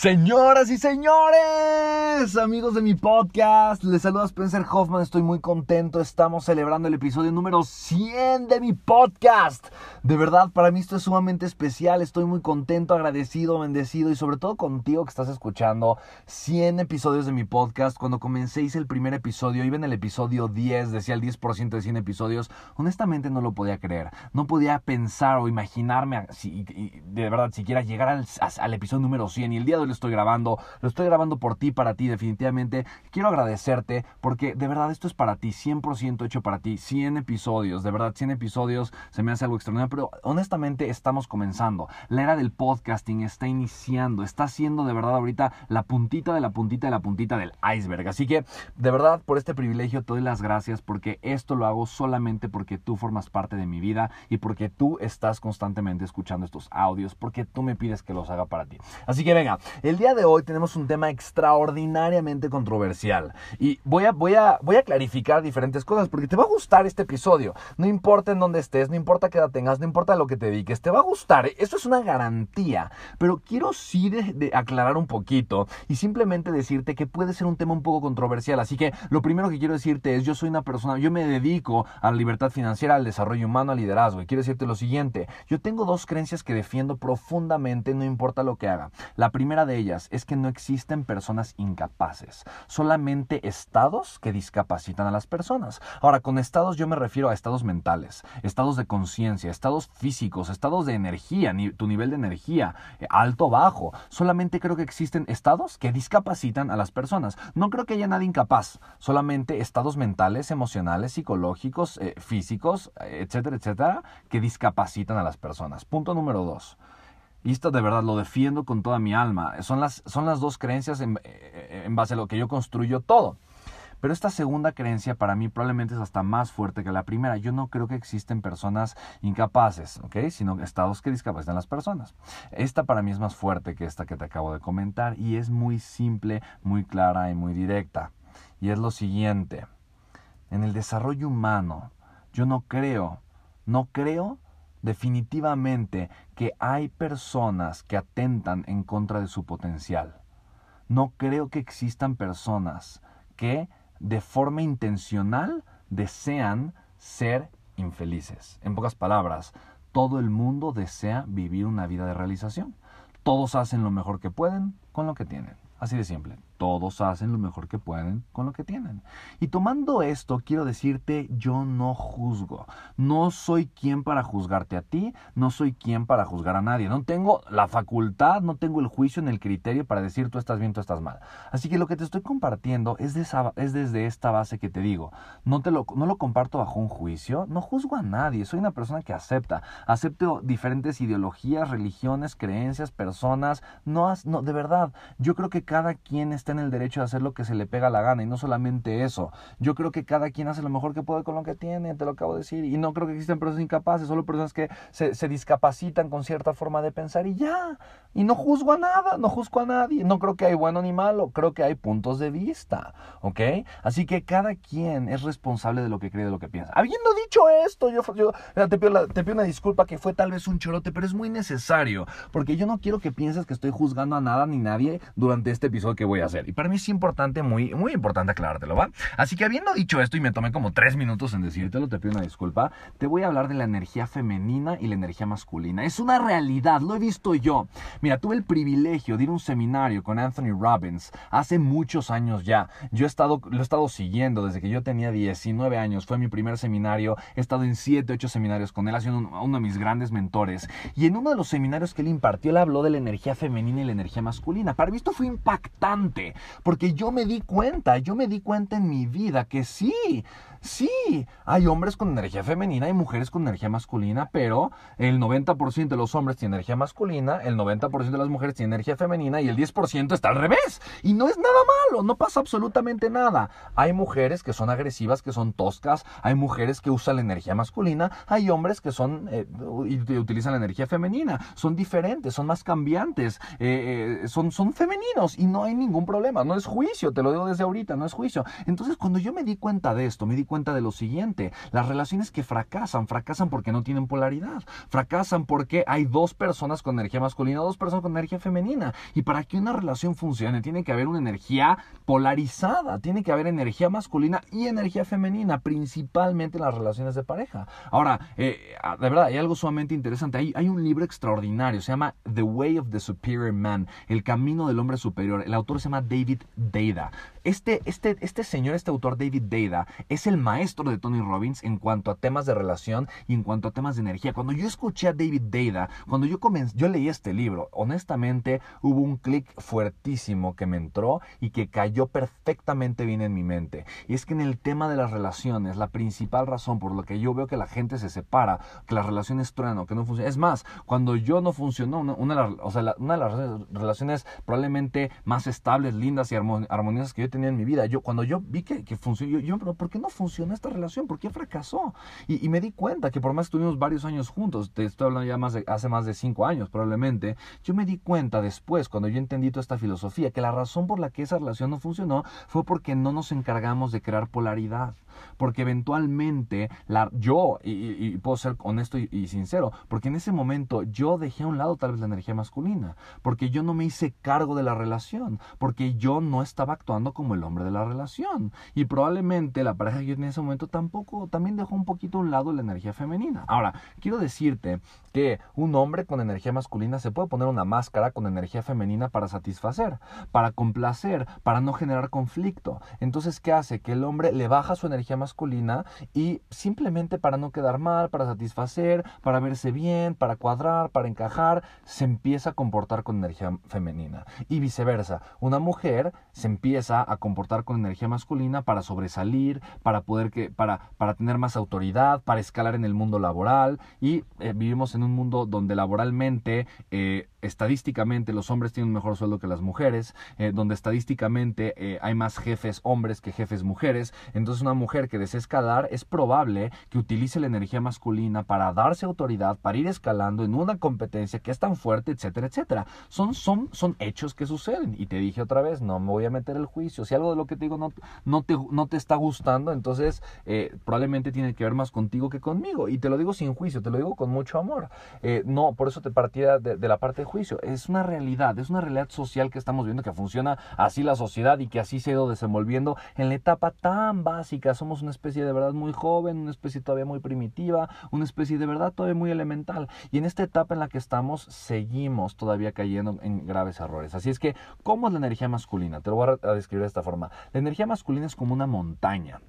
Señoras y señores, amigos de mi podcast, les saluda Spencer Hoffman, estoy muy contento, estamos celebrando el episodio número 100 de mi podcast. De verdad, para mí esto es sumamente especial, estoy muy contento, agradecido, bendecido y sobre todo contigo que estás escuchando 100 episodios de mi podcast. Cuando comencé el primer episodio, iba en el episodio 10, decía el 10% de 100 episodios, honestamente no lo podía creer, no podía pensar o imaginarme, si, de verdad, siquiera llegar al, al episodio número 100 y el día de lo estoy grabando, lo estoy grabando por ti, para ti, definitivamente. Quiero agradecerte porque de verdad esto es para ti, 100% hecho para ti, 100 episodios, de verdad 100 episodios se me hace algo extraordinario, pero honestamente estamos comenzando. La era del podcasting está iniciando, está siendo de verdad ahorita la puntita de la puntita de la puntita del iceberg. Así que de verdad por este privilegio te doy las gracias porque esto lo hago solamente porque tú formas parte de mi vida y porque tú estás constantemente escuchando estos audios, porque tú me pides que los haga para ti. Así que venga, el día de hoy tenemos un tema extraordinariamente controversial y voy a, voy a, voy a clarificar diferentes cosas porque te va a gustar este episodio. No importa en dónde estés, no importa qué edad tengas, no importa lo que te dediques, te va a gustar. Eso es una garantía. Pero quiero sí de, aclarar un poquito y simplemente decirte que puede ser un tema un poco controversial. Así que lo primero que quiero decirte es, yo soy una persona, yo me dedico a la libertad financiera, al desarrollo humano, al liderazgo. Y quiero decirte lo siguiente, yo tengo dos creencias que defiendo profundamente, no importa lo que haga. La primera de ellas es que no existen personas incapaces, solamente estados que discapacitan a las personas. Ahora, con estados yo me refiero a estados mentales, estados de conciencia, estados físicos, estados de energía, tu nivel de energía, eh, alto bajo. Solamente creo que existen estados que discapacitan a las personas. No creo que haya nadie incapaz, solamente estados mentales, emocionales, psicológicos, eh, físicos, eh, etcétera, etcétera, que discapacitan a las personas. Punto número dos. Y esto de verdad lo defiendo con toda mi alma. Son las, son las dos creencias en, en base a lo que yo construyo todo. Pero esta segunda creencia para mí probablemente es hasta más fuerte que la primera. Yo no creo que existen personas incapaces. Sino estados que discapacitan las personas. Esta para mí es más fuerte que esta que te acabo de comentar y es muy simple, muy clara y muy directa. Y es lo siguiente. En el desarrollo humano, yo no creo, no creo definitivamente que hay personas que atentan en contra de su potencial. No creo que existan personas que de forma intencional desean ser infelices. En pocas palabras, todo el mundo desea vivir una vida de realización. Todos hacen lo mejor que pueden con lo que tienen. Así de simple. Todos hacen lo mejor que pueden con lo que tienen. Y tomando esto, quiero decirte, yo no juzgo. No soy quien para juzgarte a ti, no soy quien para juzgar a nadie. No tengo la facultad, no tengo el juicio en el criterio para decir tú estás bien, tú estás mal. Así que lo que te estoy compartiendo es, es desde esta base que te digo. No, te lo, no lo comparto bajo un juicio, no juzgo a nadie. Soy una persona que acepta. Acepto diferentes ideologías, religiones, creencias, personas. No, no de verdad, yo creo que cada quien está está en el derecho de hacer lo que se le pega la gana y no solamente eso. Yo creo que cada quien hace lo mejor que puede con lo que tiene, te lo acabo de decir, y no creo que existen personas incapaces, solo personas que se, se discapacitan con cierta forma de pensar y ya. Y no juzgo a nada, no juzgo a nadie, no creo que hay bueno ni malo, creo que hay puntos de vista, ¿ok? Así que cada quien es responsable de lo que cree, de lo que piensa. Habiendo dicho esto, yo, yo te, pido te pido una disculpa que fue tal vez un chorote, pero es muy necesario, porque yo no quiero que pienses que estoy juzgando a nada ni nadie durante este episodio que voy a hacer. Y para mí es importante, muy, muy importante aclarártelo, ¿va? Así que habiendo dicho esto y me tomé como tres minutos en decírtelo, te pido una disculpa, te voy a hablar de la energía femenina y la energía masculina. Es una realidad, lo he visto yo. Mira, tuve el privilegio de ir a un seminario con Anthony Robbins hace muchos años ya. Yo he estado, lo he estado siguiendo desde que yo tenía 19 años. Fue mi primer seminario. He estado en 7, 8 seminarios con él. Ha sido uno de mis grandes mentores. Y en uno de los seminarios que él impartió, él habló de la energía femenina y la energía masculina. Para mí esto fue impactante, porque yo me di cuenta, yo me di cuenta en mi vida que sí, Sí, hay hombres con energía femenina y mujeres con energía masculina, pero el 90% de los hombres tiene energía masculina, el 90% de las mujeres tiene energía femenina y el 10% está al revés. Y no es nada malo, no pasa absolutamente nada. Hay mujeres que son agresivas, que son toscas, hay mujeres que usan la energía masculina, hay hombres que son eh, y utilizan la energía femenina. Son diferentes, son más cambiantes, eh, eh, son, son femeninos y no hay ningún problema. No es juicio, te lo digo desde ahorita, no es juicio. Entonces, cuando yo me di cuenta de esto, me di cuenta de lo siguiente. Las relaciones que fracasan, fracasan porque no tienen polaridad. Fracasan porque hay dos personas con energía masculina, dos personas con energía femenina. Y para que una relación funcione, tiene que haber una energía polarizada. Tiene que haber energía masculina y energía femenina, principalmente en las relaciones de pareja. Ahora, eh, de verdad, hay algo sumamente interesante. Hay, hay un libro extraordinario, se llama The Way of the Superior Man, El Camino del Hombre Superior. El autor se llama David Deida. Este, este, este señor, este autor David Deida, es el maestro de Tony Robbins en cuanto a temas de relación y en cuanto a temas de energía. Cuando yo escuché a David Deida, cuando yo comencé, yo leí este libro, honestamente hubo un clic fuertísimo que me entró y que cayó perfectamente bien en mi mente. Y es que en el tema de las relaciones, la principal razón por lo que yo veo que la gente se separa, que las relaciones truenan que no funcionan, es más, cuando yo no funcionó, una, o sea, una de las relaciones probablemente más estables, lindas y armoniosas que yo tenía en mi vida, yo cuando yo vi que, que funcionó, yo, yo, ¿por qué no funcionó esta relación? ¿Por qué fracasó? Y, me di cuenta que por más que estuvimos varios años juntos, te estoy hablando ya más de, hace más de cinco años probablemente, yo me di cuenta después, cuando yo entendí toda esta filosofía, que la razón por la que esa relación no funcionó fue porque no nos encargamos de crear polaridad porque eventualmente la, yo, y, puedo ser honesto y, sincero, porque en ese momento yo dejé a un lado tal vez la energía masculina, porque yo no me hice cargo de la relación, porque yo no estaba actuando como el hombre de la relación. Y probablemente la pareja que yo en ese momento tampoco, también dejó un poquito a un lado la energía femenina. Ahora, quiero decirte que un hombre con energía masculina se puede poner una máscara con energía femenina para satisfacer, para complacer, para no generar conflicto. Entonces, ¿qué hace? Que el hombre le baja su masculina y simplemente para no quedar mal, para satisfacer, para verse bien, para cuadrar, para encajar, se empieza a comportar con energía femenina. Y viceversa, una mujer se empieza a comportar con energía masculina para sobresalir, para poder que, para, para tener más autoridad, para escalar en el mundo laboral y eh, vivimos en un mundo donde laboralmente eh, estadísticamente los hombres tienen un mejor sueldo que las mujeres, eh, donde estadísticamente eh, hay más jefes hombres que jefes mujeres. Entonces una mujer que desea escalar es probable que utilice la energía masculina para darse autoridad, para ir escalando en una competencia que es tan fuerte, etcétera, etcétera. Son, son, son hechos que suceden. Y te dije otra vez, no me voy a meter el juicio. Si algo de lo que te digo no, no, te, no te está gustando, entonces eh, probablemente tiene que ver más contigo que conmigo. Y te lo digo sin juicio, te lo digo con mucho amor. no, por eso te partía de, de la parte es una realidad, es una realidad social que estamos viendo que funciona así la sociedad y que así se ha ido desenvolviendo en la etapa tan básica. Somos una especie de verdad muy joven, una especie todavía muy primitiva, una especie de verdad todavía muy elemental. Y en esta etapa en la que estamos, seguimos todavía cayendo en graves errores. Así es que, ¿cómo es la energía masculina? Te lo voy a describir de esta forma. La energía masculina es como una montaña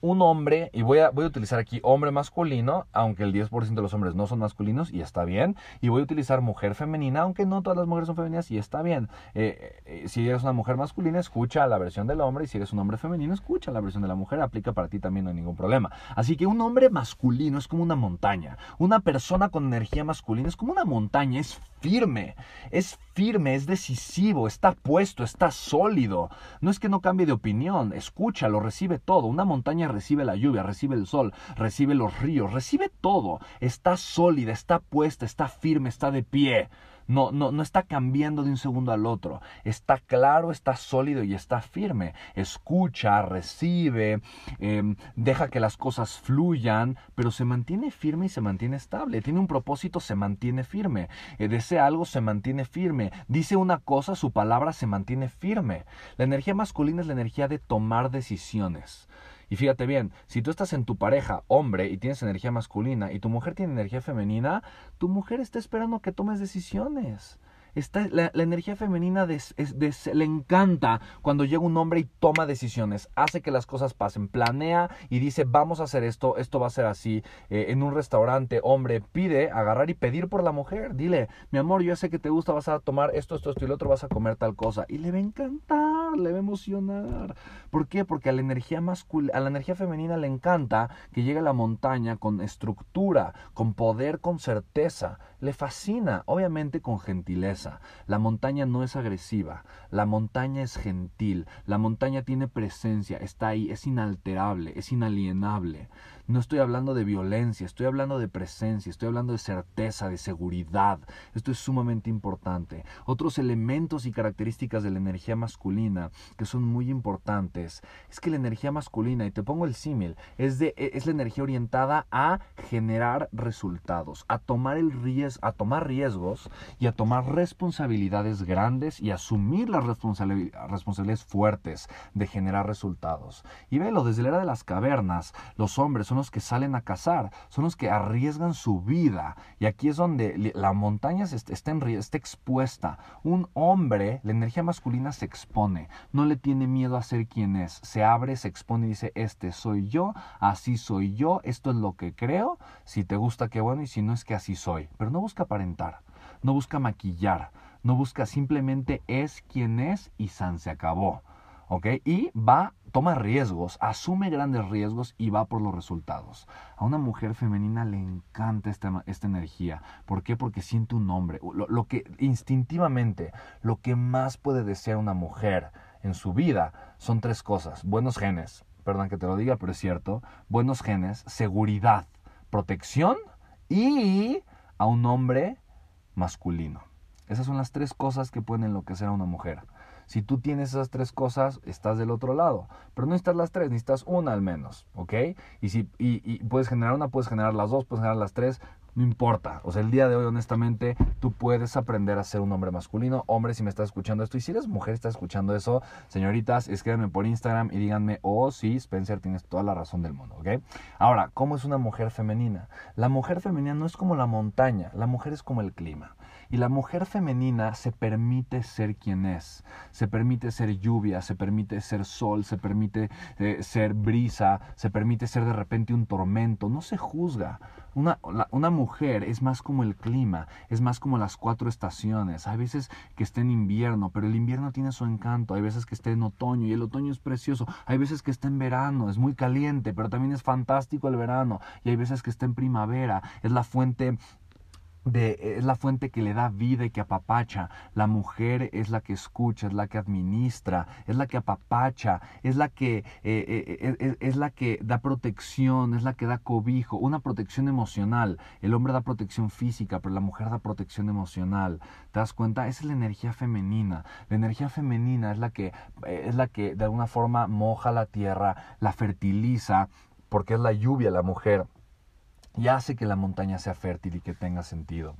un hombre, y voy a, voy a utilizar aquí hombre masculino, aunque el 10% de los hombres no son masculinos, y está bien. Y voy a utilizar mujer femenina, aunque no todas las mujeres son femeninas, y está bien. Eh, eh, si eres una mujer masculina, escucha la versión del hombre, y si eres un hombre femenino, escucha la versión de la mujer, aplica para ti también, no hay ningún problema. Así que un hombre masculino es como una montaña. Una persona con energía masculina es como una montaña, es firme, es firme, es decisivo, está puesto, está sólido. No es que no cambie de opinión, escucha, lo recibe todo. Una montaña recibe la lluvia, recibe el sol, recibe los ríos, recibe todo. Está sólida, está puesta, está firme, está de pie. No, no, no está cambiando de un segundo al otro. Está claro, está sólido y está firme. Escucha, recibe, em, deja que las cosas fluyan, pero se mantiene firme y se mantiene estable. Tiene un propósito, se mantiene firme. Eh, desea algo, se mantiene firme. Dice una cosa, su palabra se mantiene firme. La energía masculina es la energía de tomar decisiones. Y fíjate bien, si tú estás en tu pareja, hombre, y tienes energía masculina, y tu mujer tiene energía femenina, tu mujer está esperando que tomes decisiones la, energía femenina le encanta cuando llega un hombre y toma decisiones, hace que las cosas pasen, planea y dice vamos a hacer esto, esto va a ser así. Eh, en un restaurante, hombre, pide, agarrar y pedir por la mujer. Dile, mi amor, yo sé que te gusta, vas a tomar esto, esto, esto y lo otro, vas a comer tal cosa. Y le va a encantar, le va a emocionar. ¿Por qué? Porque a la energía masculina, a la energía femenina le encanta que llegue a la montaña con estructura, con poder, con certeza. Le fascina, obviamente con gentileza. La montaña no es agresiva, la montaña es gentil, la montaña tiene presencia, está ahí, es inalterable, es inalienable. No estoy hablando de violencia, estoy hablando de presencia, estoy hablando de certeza, de seguridad. Esto es sumamente importante. Otros elementos y características de la energía masculina que son muy importantes es que la energía masculina, y te pongo el símil, es, e, es la energía orientada a generar resultados, a tomar, el a tomar riesgos y a tomar responsabilidades grandes y asumir las responsabilidades fuertes de generar resultados. Y velo, desde la era de las cavernas, los hombres son los que salen a cazar, son los que arriesgan su vida. Y aquí es donde la montaña está, en, está expuesta. Un hombre, la energía masculina se expone, no le tiene miedo a ser quien es, se abre, se expone y dice, este soy yo, así soy yo, esto es lo que creo, si te gusta, qué bueno, y si no es que así soy. Pero no busca aparentar, no busca maquillar, no busca simplemente es quien es y san se acabó. ¿Ok? Y va toma riesgos, asume grandes riesgos y va por los resultados. A una mujer femenina le encanta esta, esta energía. ¿Por qué? Porque siente un hombre. Lo, que instintivamente, lo que más puede desear una mujer en su vida son tres cosas. Buenos genes, perdón que te lo diga, pero es cierto. Buenos genes, seguridad, protección y a un hombre masculino. Esas son las tres cosas que pueden enloquecer a una mujer. Si tú tienes esas tres cosas, estás del otro lado. Pero no necesitas las tres, necesitas una al menos, ¿ok? Y si y, puedes generar una, puedes generar las dos, puedes generar las tres, no importa. O sea, el día de hoy, honestamente, tú puedes aprender a ser un hombre masculino. Hombre, si me estás escuchando esto, y si eres mujer, estás escuchando eso, señoritas, escríbanme por Instagram y díganme, oh, sí, Spencer, tienes toda la razón del mundo, ¿ok? Ahora, ¿cómo es una mujer femenina? La mujer femenina no es como la montaña, la mujer es como el clima. Y la mujer femenina se permite ser quien es, se permite ser lluvia, se permite ser sol, se permite eh, ser brisa, se permite ser de repente un tormento, no se juzga. Una, una, mujer es más como el clima, es más como las cuatro estaciones. Hay veces que esté en invierno, pero el invierno tiene su encanto. Hay veces que esté en otoño y el otoño es precioso. Hay veces que esté en verano, es muy caliente, pero también es fantástico el verano. Y hay veces que esté en primavera, es la fuente es la fuente que le da vida y que apapacha. La mujer es la que escucha, es la que administra, es la que apapacha, es la que, eh, eh, eh, es, la que da protección, es la que da cobijo, una protección emocional. El hombre da protección física, pero la mujer da protección emocional. ¿Te das cuenta? Esa es la energía femenina. La energía femenina es la que, es la que de alguna forma moja la tierra, la fertiliza, porque es la lluvia la mujer y hace que la montaña sea fértil y que tenga sentido.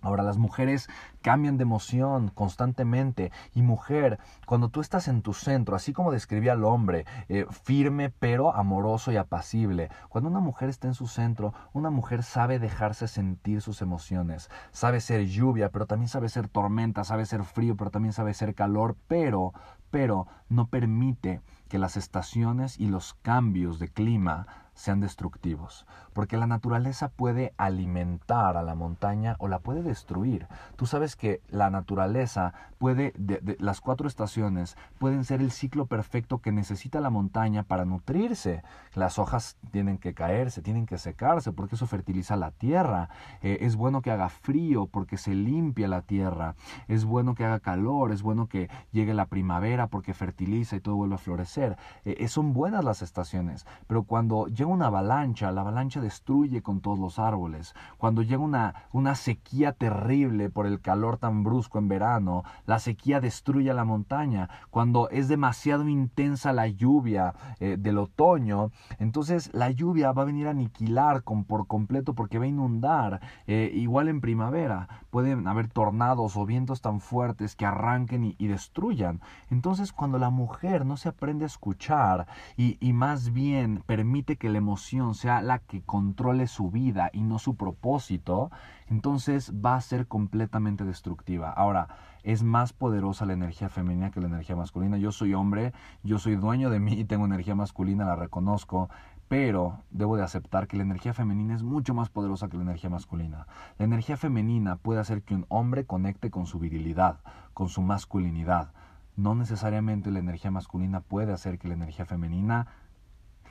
Ahora las mujeres cambian de emoción constantemente y mujer, cuando tú estás en tu centro, así como describía al hombre, eh, firme pero amoroso y apacible, cuando una mujer está en su centro, una mujer sabe dejarse sentir sus emociones, sabe ser lluvia, pero también sabe ser tormenta, sabe ser frío, pero también sabe ser calor, pero, pero no permite que las estaciones y los cambios de clima sean destructivos, porque la naturaleza puede alimentar a la montaña o la puede destruir. Tú sabes que la naturaleza puede, de, las cuatro estaciones pueden ser el ciclo perfecto que necesita la montaña para nutrirse. Las hojas tienen que caerse, tienen que secarse, porque eso fertiliza la tierra. Eh, es bueno que haga frío porque se limpia la tierra. Es bueno que haga calor, es bueno que llegue la primavera porque fertiliza y todo vuelve a florecer. Eh, son buenas las estaciones, pero cuando llega una avalancha, la avalancha destruye con todos los árboles. Cuando llega una, una sequía terrible por el calor tan brusco en verano, la sequía destruye la montaña. Cuando es demasiado intensa la lluvia eh, del otoño, entonces la lluvia va a venir a aniquilar con, por completo porque va a inundar. Eh, igual en primavera pueden haber tornados o vientos tan fuertes que arranquen y, destruyan. Entonces cuando la mujer no se aprende a escuchar y, y más bien permite que emoción sea la que controle su vida y no su propósito, entonces va a ser completamente destructiva. Ahora, es más poderosa la energía femenina que la energía masculina. Yo soy hombre, yo soy dueño de mí y tengo energía masculina, la reconozco, pero debo de aceptar que la energía femenina es mucho más poderosa que la energía masculina. La energía femenina puede hacer que un hombre conecte con su virilidad, con su masculinidad. No necesariamente la energía masculina puede hacer que la energía femenina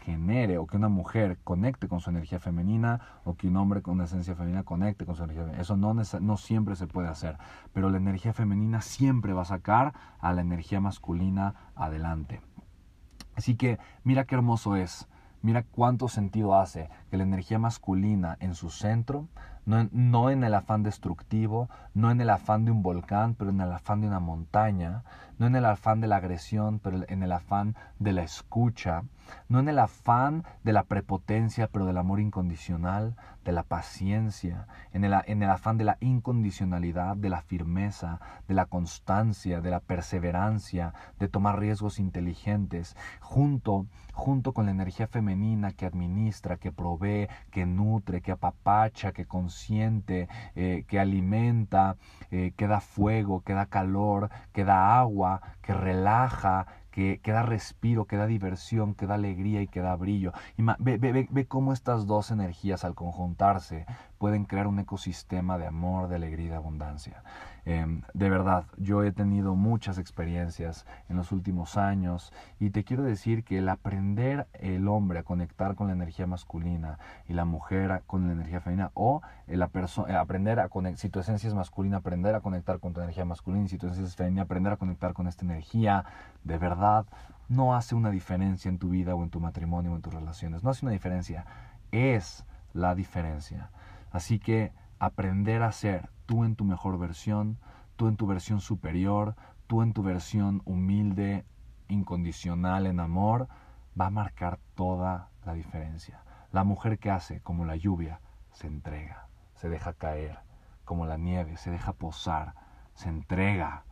genere o que una mujer conecte con su energía femenina o que un hombre con una esencia femenina conecte con su energía femenina. Eso no, no siempre se puede hacer, pero la energía femenina siempre va a sacar a la energía masculina adelante. Así que mira qué hermoso es, mira cuánto sentido hace que la energía masculina en su centro, no, no en el afán destructivo, no en el afán de un volcán, pero en el afán de una montaña, no en el afán de la agresión, pero en el afán de la escucha, no en el afán de la prepotencia, pero del amor incondicional, de la paciencia, en el, en el afán de la incondicionalidad, de la firmeza, de la constancia, de la perseverancia, de tomar riesgos inteligentes, junto, junto con la energía femenina que administra, que provee, que nutre, que apapacha, que consiente, eh, que alimenta, eh, que da fuego, que da calor, que da agua, que relaja, que, da respiro, que da diversión, que da alegría y que da brillo. Ve, ve, ve cómo estas dos energías al conjuntarse pueden crear un ecosistema de amor, de alegría y de abundancia. Em, de verdad, yo he tenido muchas experiencias en los últimos años y te quiero decir que el aprender el hombre a conectar con la energía masculina y la mujer con la energía femenina o el aprender a conectar, si tu esencia es masculina, aprender a conectar con tu energía masculina y si tu esencia es femenina, aprender a conectar con esta energía, de verdad, no hace una diferencia en tu vida o en tu matrimonio o en tus relaciones. No hace una diferencia, es la diferencia. Así que aprender a ser tú en tu mejor versión, tú en tu versión superior, tú en tu versión humilde, incondicional en amor, va a marcar toda la diferencia. La mujer que hace como la lluvia, se entrega, se deja caer, como la nieve, se deja posar, se entrega,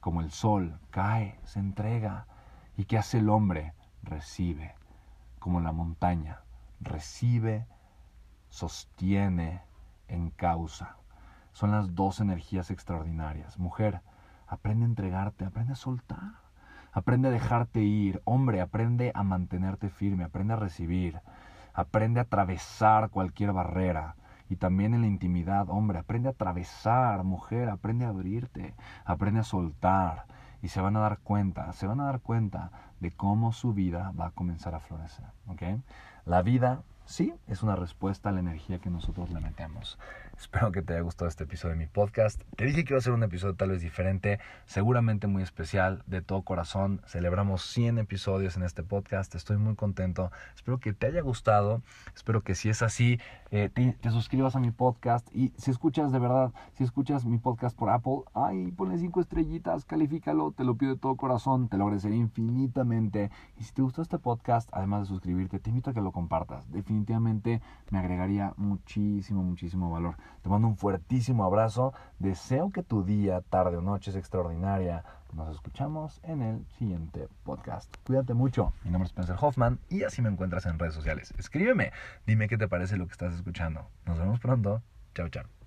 como el sol, cae, se entrega. ¿Y qué hace el hombre? Recibe, como la montaña, recibe, sostiene, en causa. Son las dos energías extraordinarias. Mujer, aprende a entregarte, aprende a soltar, aprende a dejarte ir. Hombre, aprende a mantenerte firme, aprende a recibir, aprende a atravesar cualquier barrera. Y también en la intimidad, hombre, aprende a atravesar, mujer, aprende a abrirte, aprende a soltar. Y se van a dar cuenta, se van a dar cuenta de cómo su vida va a comenzar a florecer. ¿okay? La vida sí, es una respuesta a la energía que nosotros le metemos. Espero que te haya gustado este episodio de mi podcast. Te dije que iba a ser un episodio tal vez diferente, seguramente muy especial, de todo corazón. Celebramos 100 episodios en este podcast, estoy muy contento. Espero que te haya gustado, espero que si es así, eh, te, suscribas a mi podcast y si escuchas de verdad, si escuchas mi podcast por Apple, ay, ponle 5 estrellitas, califícalo, te lo pido de todo corazón, te lo agradecería infinitamente. Y si te gustó este podcast, además de suscribirte, te invito a que lo compartas. Definitivamente me agregaría muchísimo, muchísimo valor. Te mando un fuertísimo abrazo. Deseo que tu día, tarde o noche es extraordinaria. Nos escuchamos en el siguiente podcast. Cuídate mucho. Mi nombre es Spencer Hoffman y así me encuentras en redes sociales. Escríbeme. Dime qué te parece lo que estás escuchando. Nos vemos pronto. Chao, chao.